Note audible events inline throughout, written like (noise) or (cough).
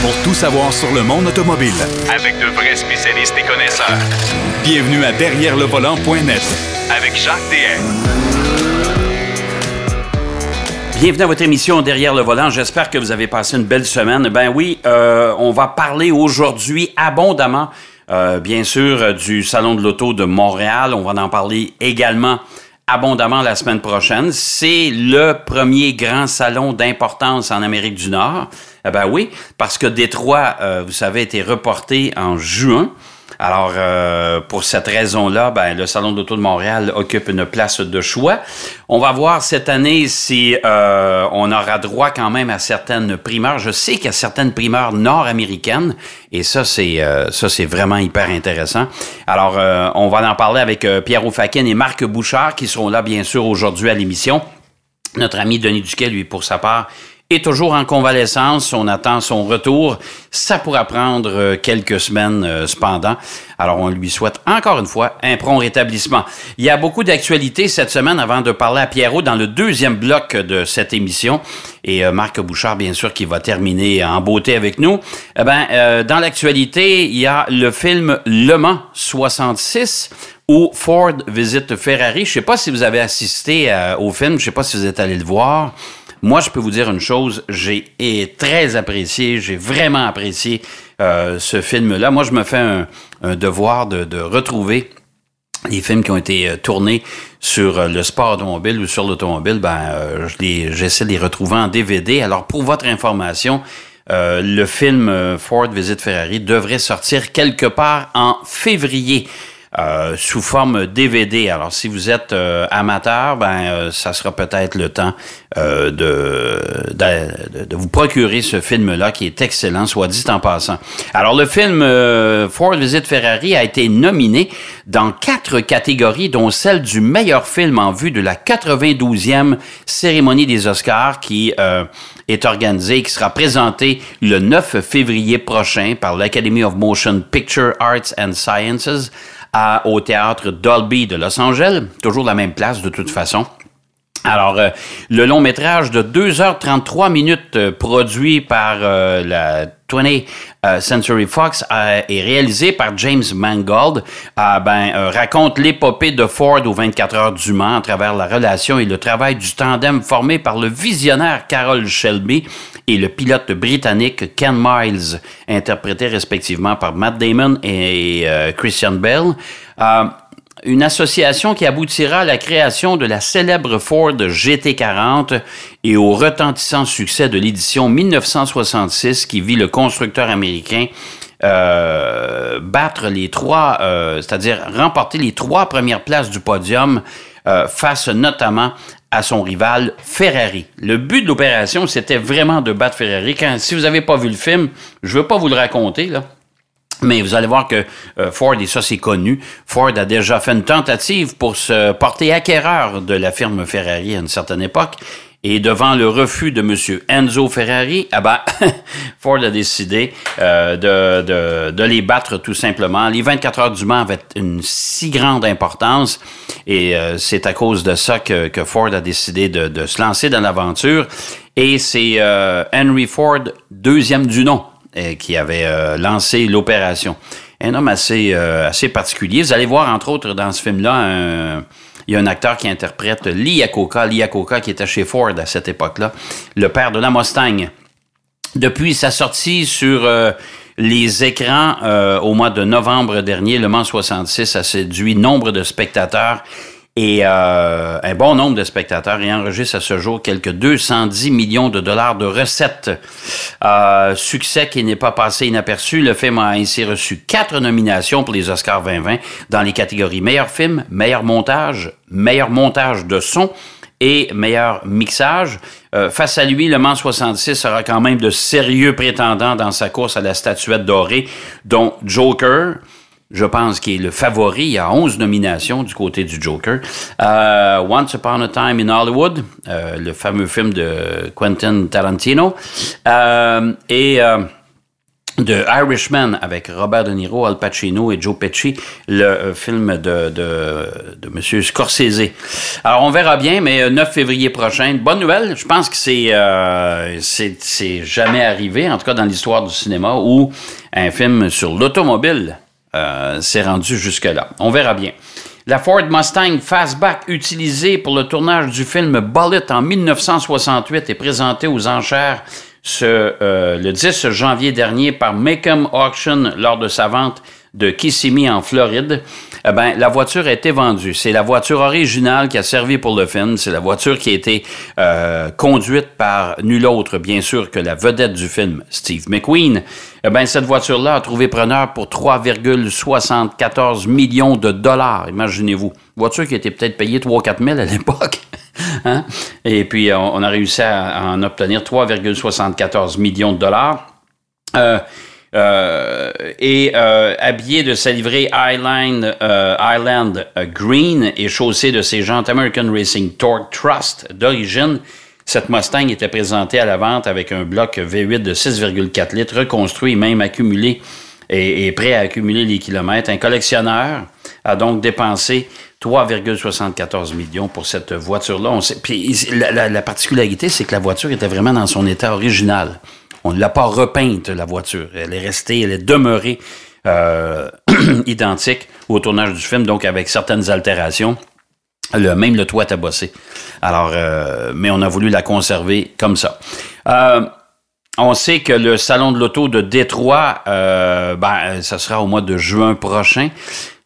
pour tout savoir sur le monde automobile. Avec de vrais spécialistes et connaisseurs. Bienvenue à Derrière le volant.net Avec Jacques DM. Bienvenue à votre émission Derrière le volant. J'espère que vous avez passé une belle semaine. Ben oui, euh, on va parler aujourd'hui abondamment, euh, bien sûr, du Salon de l'Auto de Montréal. On va en parler également abondamment la semaine prochaine. C'est le premier grand salon d'importance en Amérique du Nord. Eh ben oui, parce que Détroit, euh, vous savez, a été reporté en juin. Alors, euh, pour cette raison-là, ben, le Salon d'Auto de Montréal occupe une place de choix. On va voir cette année si euh, on aura droit quand même à certaines primeurs. Je sais qu'il y a certaines primeurs nord-américaines et ça, c'est euh, ça, c'est vraiment hyper intéressant. Alors, on va en parler avec Pierre Oufakin et Marc Bouchard qui seront là, bien sûr, aujourd'hui à l'émission. Notre ami Denis Duquet, lui, pour sa part, est toujours en convalescence. On attend son retour. Ça pourra prendre euh, quelques semaines euh, cependant. Alors, on lui souhaite encore une fois un prompt rétablissement. Il y a beaucoup d'actualités cette semaine avant de parler à Pierrot dans le deuxième bloc de cette émission. Et euh, Marc Bouchard, bien sûr, qui va terminer en beauté avec nous. Eh ben, dans l'actualité, il y a le film Le Mans 66 où Ford visite Ferrari. Je sais pas si vous avez assisté au film, je sais pas si vous êtes allé le voir. Moi, je peux vous dire une chose, j'ai très apprécié, j'ai vraiment apprécié euh, ce film-là. Moi, je me fais un, un devoir de, de retrouver les films qui ont été euh, tournés sur euh, le sport automobile ou sur l'automobile, ben, euh, j'essaie de les retrouver en DVD. Alors, pour votre information, euh, le film euh, Ford Visite Ferrari devrait sortir quelque part en février. Euh, sous forme DVD. Alors, si vous êtes euh, amateur, ben, euh, ça sera peut-être le temps euh, de, de, vous procurer ce film-là qui est excellent, soit dit en passant. Alors, le film Ford Visite Ferrari a été nominé dans quatre catégories, dont celle du meilleur film en vue de la 92e cérémonie des Oscars qui est organisée qui sera présentée le 9 février prochain par l'Academy of Motion Picture Arts and Sciences à- au théâtre Dolby de Los Angeles, toujours la même place de toute façon. Alors, euh, le long métrage de 2h33 minutes euh, produit par euh, la 20th euh, Century Fox euh, est réalisé par James Mangold. Euh, ben, raconte l'épopée de Ford aux 24 heures du Mans à travers la relation et le travail du tandem formé par le visionnaire Carol Shelby et le pilote britannique Ken Miles, interprété respectivement par Matt Damon et euh, Christian Bell. Une association qui aboutira à la création de la célèbre Ford GT40 et au retentissant succès de l'édition 1966 qui vit le constructeur américain euh, battre les trois, euh, c'est-à-dire remporter les trois premières places du podium euh, face notamment à son rival Ferrari. Le but de l'opération, c'était vraiment de battre Ferrari. Si vous n'avez pas vu le film, je ne veux pas vous le raconter, là. Mais vous allez voir que euh, Ford, et ça c'est connu, Ford a déjà fait une tentative pour se porter acquéreur de la firme Ferrari à une certaine époque. Et devant le refus de M. Enzo Ferrari, (laughs) ah ben, Ford a décidé euh, de, de, de les battre tout simplement. Les 24 heures du Mans avaient une si grande importance et euh, c'est à cause de ça que, que Ford a décidé de, de se lancer dans l'aventure. Et c'est Henry Ford, deuxième du nom, qui avait euh, lancé l'opération. Un homme assez, euh, assez particulier. Vous allez voir, entre autres, dans ce film-là, il y a un acteur qui interprète Lee Iacocca, Lee Iacocca qui était chez Ford à cette époque-là, le père de la Mustang. Depuis sa sortie sur euh, les écrans au mois de novembre dernier, Le Mans 66 a séduit nombre de spectateurs et euh, un bon nombre de spectateurs et enregistre à ce jour quelques 210 millions de dollars de recettes. Euh, succès qui n'est pas passé inaperçu. Le film a ainsi reçu quatre nominations pour les Oscars 2020 dans les catégories meilleur film, meilleur montage, meilleur montage de son et meilleur mixage. Euh, face à lui, le Mans 66 aura quand même de sérieux prétendants dans sa course à la statuette dorée, dont Joker, je pense qu'il est le favori. Il y a 11 nominations du côté du Joker. Euh, Once Upon a Time in Hollywood, euh, le fameux film de Quentin Tarantino. Euh, et... euh, de Irishman avec Robert De Niro, Al Pacino et Joe Pesci, le euh, film de, de, de. Scorsese. Alors, on verra bien, mais 9 février prochain, bonne nouvelle, je pense que c'est euh, c'est jamais arrivé, en tout cas dans l'histoire du cinéma, où un film sur l'automobile euh, s'est rendu jusque-là. On verra bien. La Ford Mustang Fastback utilisée pour le tournage du film Bullet en 1968 est présentée aux enchères euh, le 10 janvier dernier par Macomb Auction lors de sa vente de Kissimmee en Floride, eh ben, la voiture a été vendue. C'est la voiture originale qui a servi pour le film. C'est la voiture qui a été euh, conduite par nul autre, bien sûr, que la vedette du film, Steve McQueen. Eh ben, cette voiture-là a trouvé preneur pour 3,74 millions de dollars. Imaginez-vous. Voiture qui était peut-être payée 3-4 000 à l'époque. (laughs) Hein? Et puis, on, a réussi à, en obtenir 3,74 millions de dollars. Euh, euh, et euh, habillé de sa livrée Island, Green et chaussé de ses jantes American Racing Torque Trust d'origine, cette Mustang était présentée à la vente avec un bloc V8 de 6,4 litres, reconstruit et même accumulé et, prêt à accumuler les kilomètres. Un collectionneur a donc dépensé 3,74 millions pour cette voiture-là. Puis la particularité, c'est que la voiture était vraiment dans son état original. On ne l'a pas repeinte, la voiture. Elle est restée, elle est demeurée euh, (clears throat) identique au tournage du film, donc avec certaines altérations. Le, même le toit a bossé. Alors, euh, mais on a voulu la conserver comme ça. Euh, on sait que le salon de l'auto de Détroit, ben, ça sera au mois de juin prochain.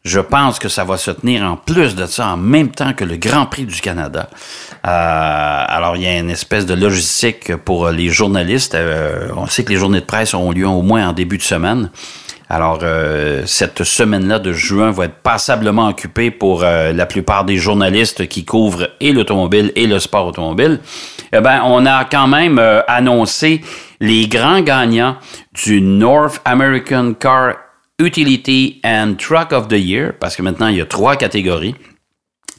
Je pense que ça va se tenir en plus de ça en même temps que le Grand Prix du Canada. Euh, alors, il y a une espèce de logistique pour les journalistes. Euh, on sait que les journées de presse auront lieu au moins en début de semaine. Alors, euh, cette semaine-là de juin va être passablement occupée pour la plupart des journalistes qui couvrent et l'automobile et le sport automobile. Eh ben, on a quand même annoncé les grands gagnants du North American Car Utility and Truck of the Year, parce que maintenant il y a trois catégories.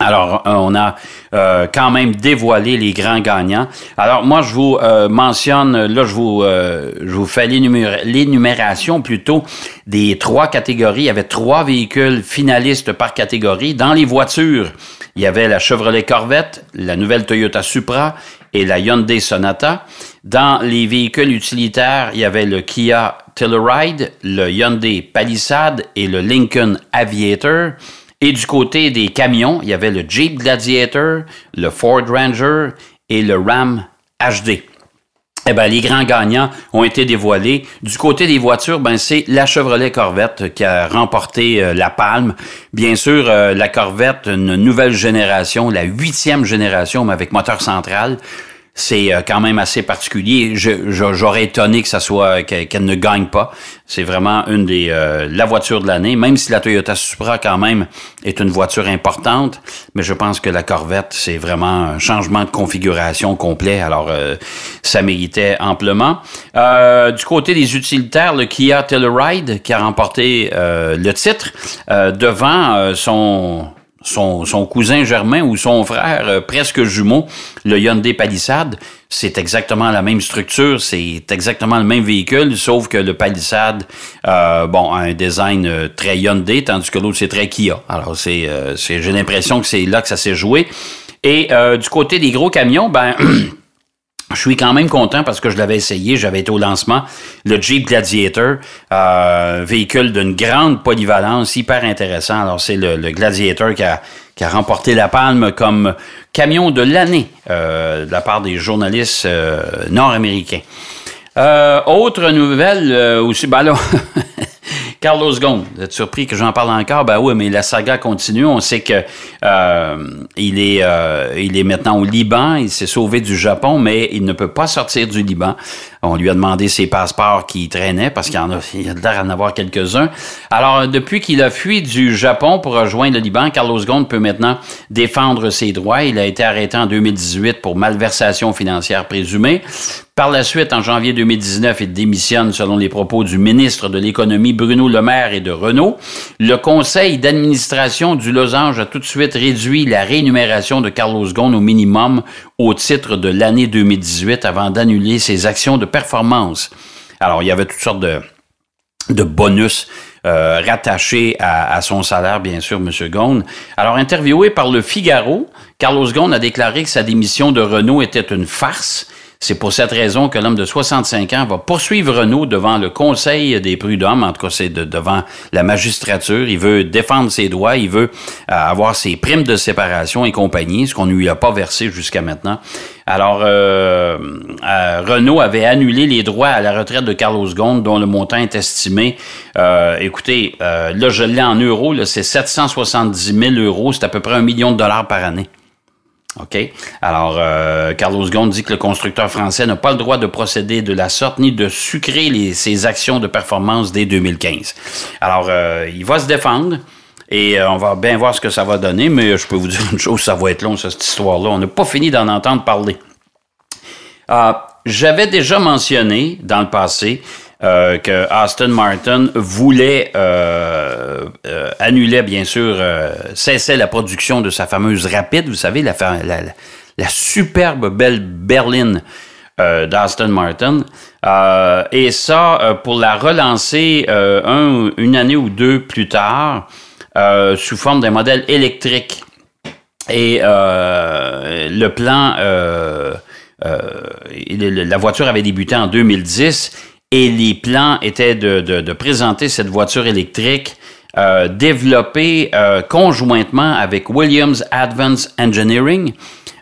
Alors, euh, on a euh, quand même dévoilé les grands gagnants. Alors, moi, je vous euh, mentionne, là, je vous, je vous fais l'énumération plutôt des trois catégories. Il y avait trois véhicules finalistes par catégorie. Dans les voitures, il y avait la Chevrolet Corvette, la nouvelle Toyota Supra et la Hyundai Sonata. Dans les véhicules utilitaires, il y avait le Kia Telluride, le Hyundai Palisade et le Lincoln Aviator. Et du côté des camions, il y avait le Jeep Gladiator, le Ford Ranger et le Ram HD. Eh ben, les grands gagnants ont été dévoilés. Du côté des voitures, ben, c'est la Chevrolet Corvette qui a remporté euh, la palme. Bien sûr, euh, la Corvette, une nouvelle génération, la huitième génération, mais avec moteur central c'est euh, quand même assez particulier. J'aurais étonné que ça soit qu'elle ne gagne pas. C'est vraiment une des euh, la voiture de l'année, même si la Toyota Supra quand même est une voiture importante, mais je pense que la Corvette c'est vraiment un changement de configuration complet. Alors euh, ça méritait amplement. du côté des utilitaires, le Kia Telluride qui a remporté le titre devant son son, cousin germain ou son frère euh, presque jumeau, le Hyundai Palisade, c'est exactement la même structure, c'est exactement le même véhicule, sauf que le Palisade, euh, bon, a un design euh, très Hyundai, tandis que l'autre c'est très Kia. Alors c'est j'ai l'impression que c'est là que ça s'est joué. Et du côté des gros camions, ben (clears throat) Je suis quand même content parce que je l'avais essayé, j'avais été au lancement. Le Jeep Gladiator, euh, véhicule d'une grande polyvalence, hyper intéressant. Alors c'est le, Gladiator qui a, qui a remporté la palme comme camion de l'année euh, de la part des journalistes euh, nord-américains. Euh, autre nouvelle euh, aussi, ben là, (laughs) Carlos Ghosn, vous êtes surpris que j'en parle encore? Ben oui, mais la saga continue. On sait que euh, euh, est maintenant au Liban. Il s'est sauvé du Japon, mais il ne peut pas sortir du Liban. On lui a demandé ses passeports qui traînaient parce qu'il y en a, il a l'air d'en avoir quelques-uns. Alors, depuis qu'il a fui du Japon pour rejoindre le Liban, Carlos Ghosn peut maintenant défendre ses droits. Il a été arrêté en 2018 pour malversation financière présumée. Par la suite, en janvier 2019, il démissionne selon les propos du ministre de l'Économie Bruno Le Maire et de Renault. Le conseil d'administration du Losange a tout de suite réduit la rémunération de Carlos Ghosn au minimum au titre de l'année 2018 avant d'annuler ses actions de performance. Alors, il y avait toutes sortes de bonus euh, rattaché à, son salaire, bien sûr, M. Ghosn. Alors, interviewé par le Figaro, Carlos Ghosn a déclaré que sa démission de Renault était une farce c'est pour cette raison que l'homme de 65 ans va poursuivre Renault devant le Conseil des prud'hommes, en tout cas c'est devant la magistrature. Il veut défendre ses droits, il veut euh, avoir ses primes de séparation et compagnie, ce qu'on ne lui a pas versé jusqu'à maintenant. Alors, euh, euh, Renault avait annulé les droits à la retraite de Carlos Ghosn, dont le montant est estimé. écoutez, là, je l'ai en euros, c'est 770 000 euros, c'est à peu près un million de dollars par année. OK? Alors, euh, Carlos Ghosn dit que le constructeur français n'a pas le droit de procéder de la sorte ni de sucrer ses actions de performance dès 2015. Alors, euh, il va se défendre. Et euh, on va bien voir ce que ça va donner, mais je peux vous (laughs) dire une chose, ça va être long, cette histoire-là. On n'a pas fini d'en entendre parler. J'avais déjà mentionné dans le passé euh, que Aston Martin voulait euh, euh annuler, bien sûr, euh, cessait la production de sa fameuse Rapide, vous savez, la, superbe belle berline d'Aston Martin. et ça, pour la relancer un, une année ou deux plus tard, sous forme d'un modèle électrique. Et le plan, la voiture avait débuté en 2010 et les plans étaient de, présenter cette voiture électrique euh, développée euh, conjointement avec Williams Advanced Engineering.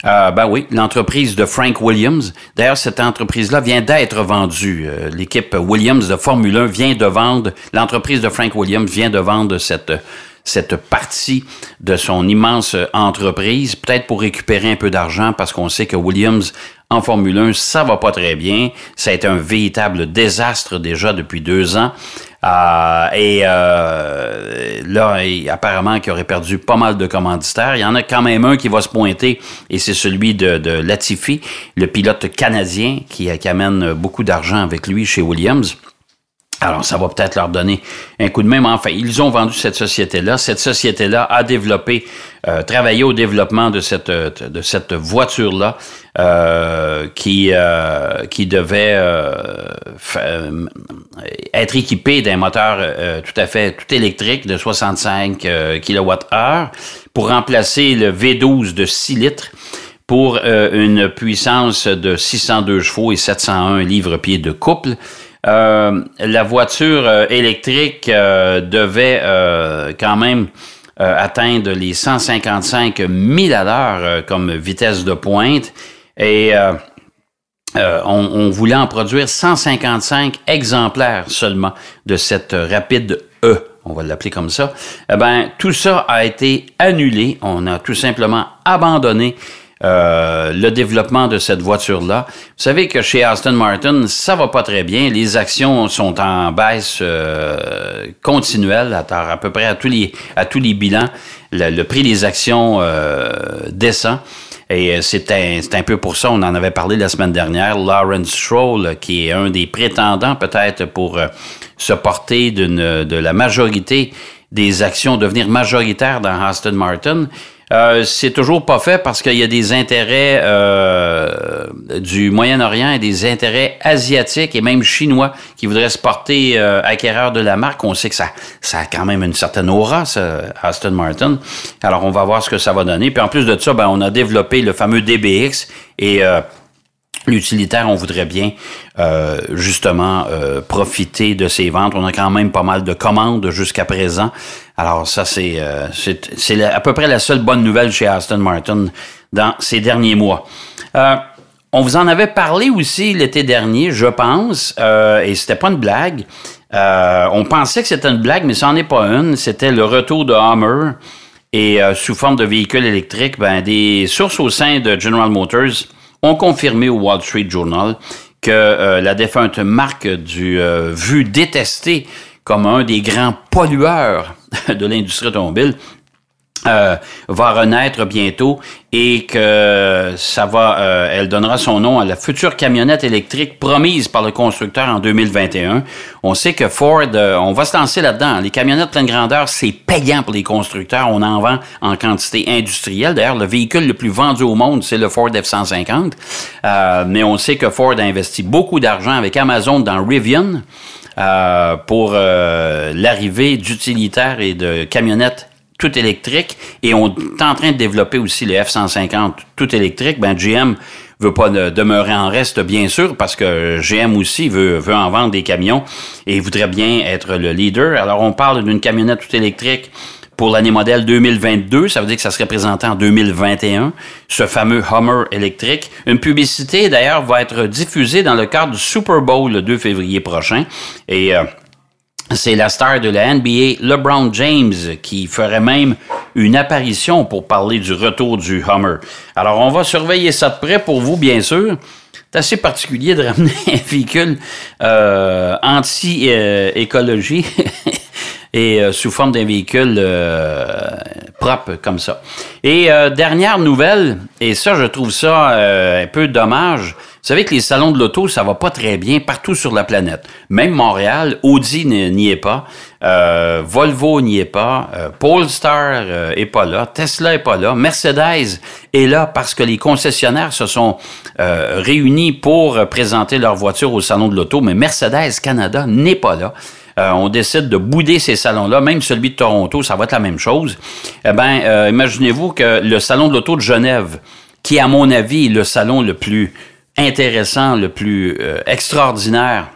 Euh, ben oui, l'entreprise de Frank Williams. D'ailleurs, cette entreprise-là vient d'être vendue. L'équipe Williams de Formule 1 vient de vendre, l'entreprise de Frank Williams vient de vendre cette cette partie de son immense entreprise, peut-être pour récupérer un peu d'argent parce qu'on sait que Williams en Formule 1, ça va pas très bien. Ça a été un véritable désastre déjà depuis deux ans. Euh, et euh, là, apparemment, qu'il aurait perdu pas mal de commanditaires. Il y en a quand même un qui va se pointer, et c'est celui de, Latifi, le pilote canadien qui, qui amène beaucoup d'argent avec lui chez Williams. Alors, ça va peut-être leur donner un coup de main. Mais enfin, ils ont vendu cette société-là. Cette société-là a développé, euh, travaillé au développement de cette de cette voiture-là euh, qui euh, qui devait euh, être équipée d'un moteur tout à fait tout électrique de 65 kWh pour remplacer le V12 de 6 litres pour une puissance de 602 chevaux et 701 livres-pieds de couple. Euh, la voiture euh, électrique euh, devait quand même atteindre les 155 000 à l'heure comme vitesse de pointe et on, voulait en produire 155 exemplaires seulement de cette rapide E on va l'appeler comme ça, eh ben, tout ça a été annulé. On a tout simplement abandonné euh, le développement de cette voiture-là. Vous savez que chez Aston Martin, ça va pas très bien. Les actions sont en baisse euh, continuelle à, à, peu près à tous les, à tous les bilans. Le, prix des actions euh, descend. Et c'est un, un, peu pour ça, on en avait parlé la semaine dernière, Lawrence Stroll, qui est un des prétendants peut-être pour se porter de la majorité des actions, devenir majoritaire dans Aston Martin. Euh, c'est toujours pas fait parce qu'il y a des intérêts euh, du Moyen-Orient et des intérêts asiatiques et même chinois qui voudraient se porter euh, de la marque. On sait que ça, ça a quand même une certaine aura, ça, Aston Martin. Alors, on va voir ce que ça va donner. Puis en plus de ça, ben, on a développé le fameux DBX et euh, L'utilitaire, on voudrait bien justement profiter de ces ventes. On a quand même pas mal de commandes jusqu'à présent. Alors ça, c'est euh, à peu près la seule bonne nouvelle chez Aston Martin dans ces derniers mois. on vous en avait parlé aussi l'été dernier, je pense, et c'était pas une blague. on pensait que c'était une blague, mais ça n'en est pas une. C'était le retour de Hummer et sous forme de véhicule électrique. Ben, des sources au sein de General Motors ont confirmé au Wall Street Journal que euh, la défunte marque du euh, vu détesté comme un des grands pollueurs (laughs) de l'industrie automobile euh, va renaître bientôt et que ça va, euh, elle donnera son nom à la future camionnette électrique promise par le constructeur en 2021. On sait que Ford, euh, on va se lancer là-dedans. Les camionnettes pleine grandeur, c'est payant pour les constructeurs. On en vend en quantité industrielle. D'ailleurs, le véhicule le plus vendu au monde, c'est le Ford F-150. mais on sait que Ford a investi beaucoup d'argent avec Amazon dans Rivian. Euh, pour euh, l'arrivée d'utilitaires et de camionnettes tout électriques. Et on est en train de développer aussi les F-150 tout électriques. Ben, GM veut pas demeurer en reste, bien sûr, parce que GM aussi veut, veut en vendre des camions et voudrait bien être le leader. Alors, on parle d'une camionnette tout électrique pour l'année modèle 2022. Ça veut dire que ça serait présenté en 2021, ce fameux Hummer électrique. Une publicité, d'ailleurs, va être diffusée dans le cadre du Super Bowl le 2 février prochain. Et euh, c'est la star de la NBA, LeBron James, qui ferait même une apparition pour parler du retour du Hummer. Alors, on va surveiller ça de près pour vous, bien sûr. C'est assez particulier de ramener (laughs) un véhicule euh, anti-écologie (laughs) et euh, sous forme d'un véhicule euh, propre comme ça. Et euh, dernière nouvelle, et ça, je trouve ça un peu dommage. Vous savez que les salons de l'auto, ça va pas très bien partout sur la planète. Même Montréal, Audi n'y est pas, Volvo n'y est pas, Polestar est pas là, Tesla est pas là, Mercedes est là parce que les concessionnaires se sont réunis pour présenter leur voiture au salon de l'auto, mais Mercedes Canada n'est pas là. Euh, on décide de bouder ces salons-là, même celui de Toronto, ça va être la même chose. Eh bien, euh, imaginez-vous que le salon de l'auto de Genève, qui à mon avis est le salon le plus intéressant, le plus euh, extraordinaire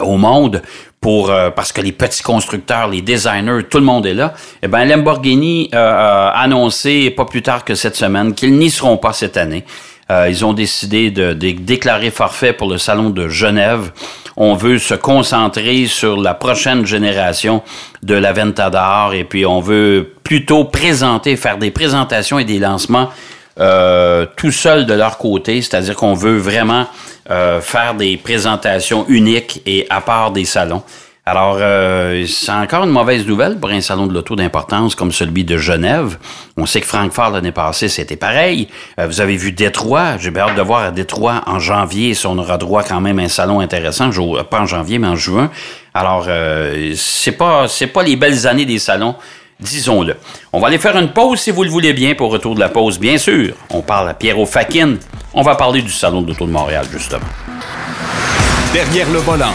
au monde, pour, parce que les petits constructeurs, les designers, tout le monde est là, eh bien, Lamborghini a annoncé pas plus tard que cette semaine qu'ils n'y seront pas cette année. ils ont décidé de, déclarer forfait pour le salon de Genève on veut se concentrer sur la prochaine génération de la Ventador et puis on veut plutôt présenter, faire des présentations et des lancements euh, tout seul de leur côté, c'est-à-dire qu'on veut vraiment euh, faire des présentations uniques et à part des salons. Alors, euh, c'est encore une mauvaise nouvelle pour un salon de l'auto d'importance comme celui de Genève. On sait que Francfort l'année passée, c'était pareil. Euh, vous avez vu Détroit. J'ai hâte de voir à Détroit en janvier si on aura droit quand même à un salon intéressant. Pas en janvier, mais en juin. Alors, euh, c'est pas c'est pas les belles années des salons. Disons-le. On va aller faire une pause si vous le voulez bien pour retour de la pause, bien sûr. On parle à Pierrot Fakin. On va parler du Salon de l'Auto de Montréal, justement. Derrière le volant.